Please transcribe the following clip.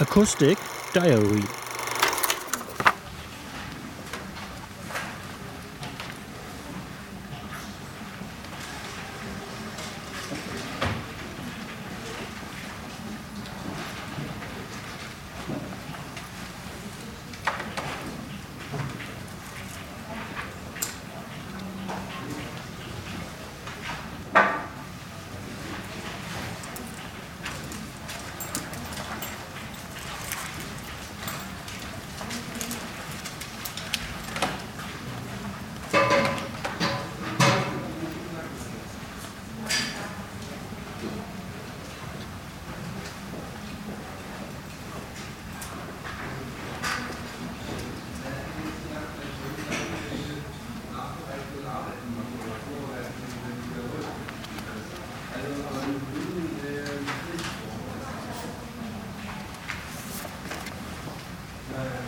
Acoustic Diary Amen.